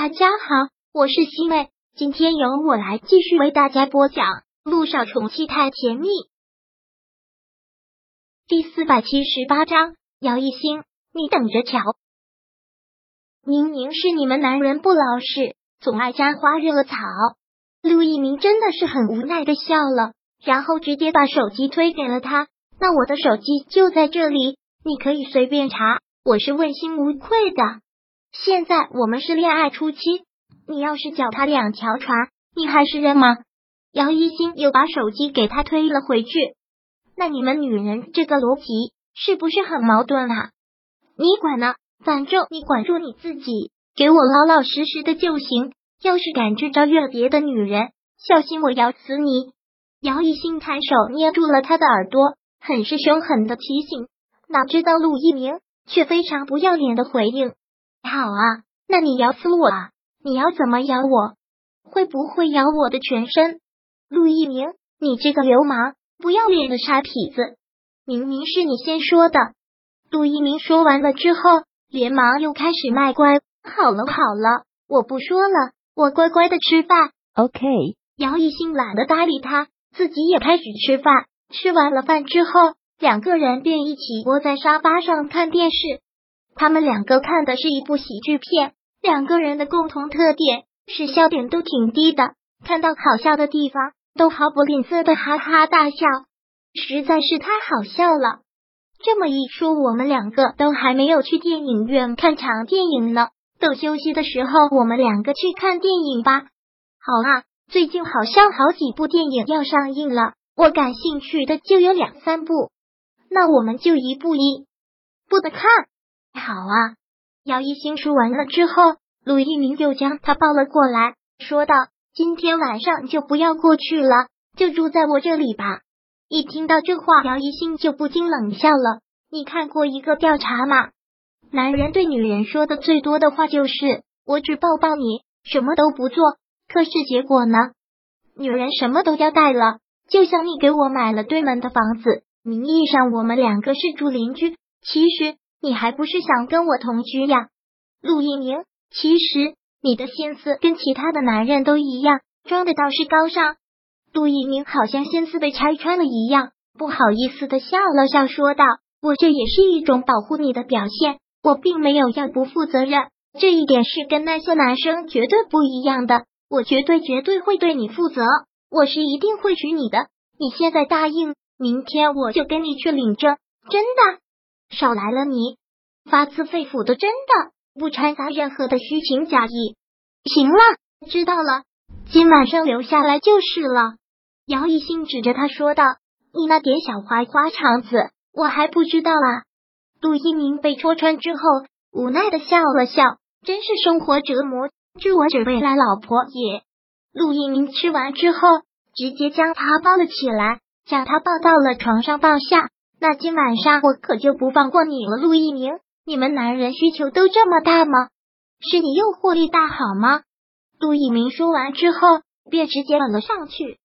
大家好，我是西妹，今天由我来继续为大家播讲《路上宠妻太甜蜜》第四百七十八章。姚一星，你等着瞧！明明是你们男人不老实，总爱沾花惹草。陆一鸣真的是很无奈的笑了，然后直接把手机推给了他。那我的手机就在这里，你可以随便查。我是问心无愧的。现在我们是恋爱初期，你要是脚踏两条船，你还是人吗？姚一星又把手机给他推了回去。那你们女人这个逻辑是不是很矛盾啊？你管呢？反正你管住你自己，给我老老实实的就行。要是敢去招惹别的女人，小心我咬死你！姚一星抬手捏住了他的耳朵，很是凶狠的提醒。哪知道陆一鸣却非常不要脸的回应。好啊，那你咬死我啊！你要怎么咬我？会不会咬我的全身？陆一鸣，你这个流氓，不要脸的傻痞子！明明是你先说的。陆一鸣说完了之后，连忙又开始卖乖。好了好了，我不说了，我乖乖的吃饭。OK。姚一兴懒得搭理他，自己也开始吃饭。吃完了饭之后，两个人便一起窝在沙发上看电视。他们两个看的是一部喜剧片，两个人的共同特点是笑点都挺低的，看到好笑的地方都毫不吝啬的哈哈大笑，实在是太好笑了。这么一说，我们两个都还没有去电影院看场电影呢。等休息的时候，我们两个去看电影吧。好啊，最近好像好几部电影要上映了，我感兴趣的就有两三部，那我们就一部一部的看。好啊！姚一星说完了之后，陆一鸣又将他抱了过来，说道：“今天晚上就不要过去了，就住在我这里吧。”一听到这话，姚一星就不禁冷笑了。你看过一个调查吗？男人对女人说的最多的话就是“我只抱抱你，什么都不做”。可是结果呢？女人什么都交代了，就像你给我买了对门的房子，名义上我们两个是住邻居，其实。你还不是想跟我同居呀，陆一鸣？其实你的心思跟其他的男人都一样，装的倒是高尚。陆一鸣好像心思被拆穿了一样，不好意思的笑了笑，说道：“我这也是一种保护你的表现，我并没有要不负责任，这一点是跟那些男生绝对不一样的。我绝对绝对会对你负责，我是一定会娶你的。你现在答应，明天我就跟你去领证，真的。”少来了，你发自肺腑的，真的不掺杂任何的虚情假意。行了，知道了，今晚上留下来就是了。姚一兴指着他说道：“你那点小花花肠子，我还不知道啊。”陆一鸣被戳穿之后，无奈的笑了笑，真是生活折磨，知我者未来老婆也。陆一鸣吃完之后，直接将他抱了起来，将他抱到了床上抱下。那今晚上我可就不放过你了，陆一鸣！你们男人需求都这么大吗？是你诱惑力大好吗？陆一鸣说完之后，便直接吻了上去。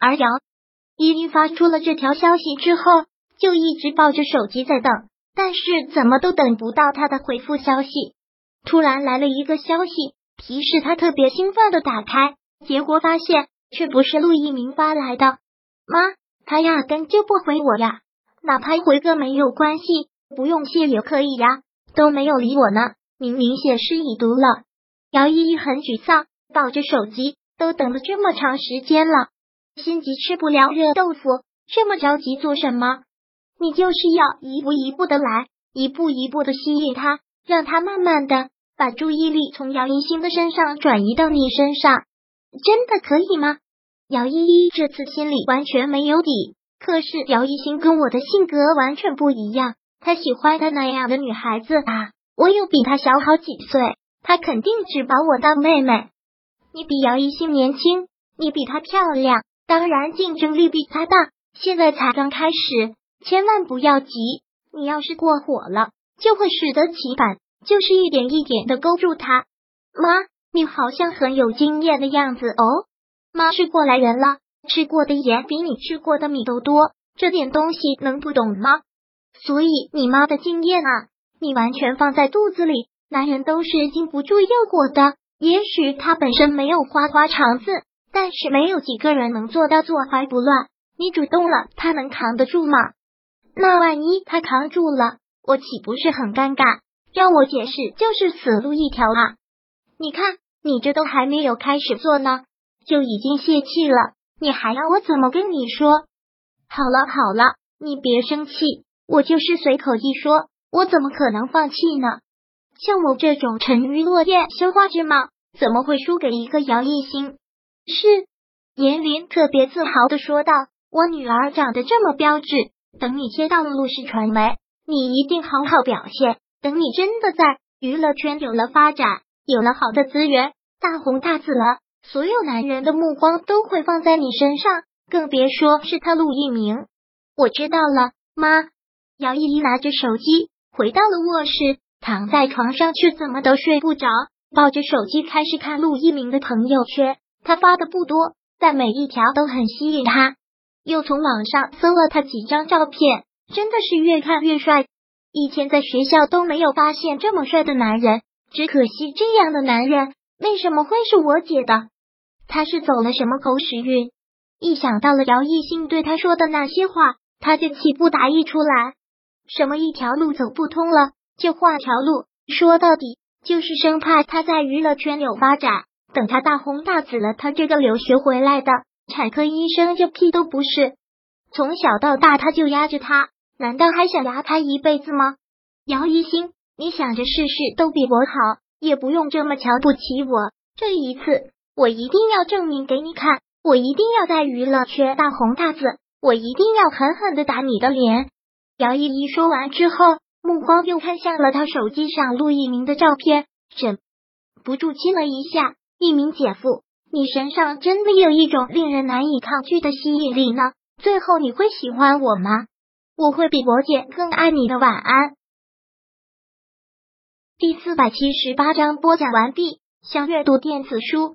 而姚依依发出了这条消息之后，就一直抱着手机在等，但是怎么都等不到他的回复消息。突然来了一个消息，提示他特别兴奋的打开，结果发现却不是陆一鸣发来的。妈，他压根就不回我呀！哪怕回个没有关系，不用谢也可以呀，都没有理我呢，明明写诗已读了。姚依依很沮丧，抱着手机，都等了这么长时间了，心急吃不了热豆腐，这么着急做什么？你就是要一步一步的来，一步一步的吸引他，让他慢慢的把注意力从姚一星的身上转移到你身上，真的可以吗？姚依依这次心里完全没有底。可是姚一星跟我的性格完全不一样，他喜欢他那样的女孩子啊！我又比他小好几岁，他肯定只把我当妹妹。你比姚一星年轻，你比她漂亮，当然竞争力比他大。现在才刚开始，千万不要急。你要是过火了，就会适得其反。就是一点一点的勾住他。妈，你好像很有经验的样子哦。妈是过来人了。吃过的盐比你吃过的米都多，这点东西能不懂吗？所以你妈的经验啊，你完全放在肚子里。男人都是经不住诱惑的，也许他本身没有花花肠子，但是没有几个人能做到坐怀不乱。你主动了，他能扛得住吗？那万一他扛住了，我岂不是很尴尬？让我解释就是死路一条啊！你看，你这都还没有开始做呢，就已经泄气了，你还要我怎么跟你说？好了好了，你别生气，我就是随口一说，我怎么可能放弃呢？像我这种沉鱼落雁、羞花之貌，怎么会输给一个姚艺兴？是严林特别自豪的说道：“我女儿长得这么标致，等你接到了陆氏传媒，你一定好好表现。等你真的在娱乐圈有了发展，有了好的资源，大红大紫了，所有男人的目光都会放在你身上，更别说是他陆一鸣。”我知道了，妈。姚依依拿着手机回到了卧室。躺在床上却怎么都睡不着，抱着手机开始看陆一鸣的朋友圈。他发的不多，但每一条都很吸引他。又从网上搜了他几张照片，真的是越看越帅。以前在学校都没有发现这么帅的男人，只可惜这样的男人为什么会是我姐的？他是走了什么狗屎运？一想到了姚艺兴对他说的那些话，他就气不打一处来。什么一条路走不通了？就换条路，说到底就是生怕他在娱乐圈有发展。等他大红大紫了，他这个留学回来的产科医生就屁都不是。从小到大他就压着他，难道还想压他一辈子吗？姚一星，你想着事事都比我好，也不用这么瞧不起我。这一次，我一定要证明给你看，我一定要在娱乐圈大红大紫，我一定要狠狠的打你的脸。姚依依说完之后。目光又看向了他手机上陆一鸣的照片，忍不住亲了一下。一鸣姐夫，你身上真的有一种令人难以抗拒的吸引力呢。最后你会喜欢我吗？我会比我姐更爱你的。晚安。第四百七十八章播讲完毕。想阅读电子书，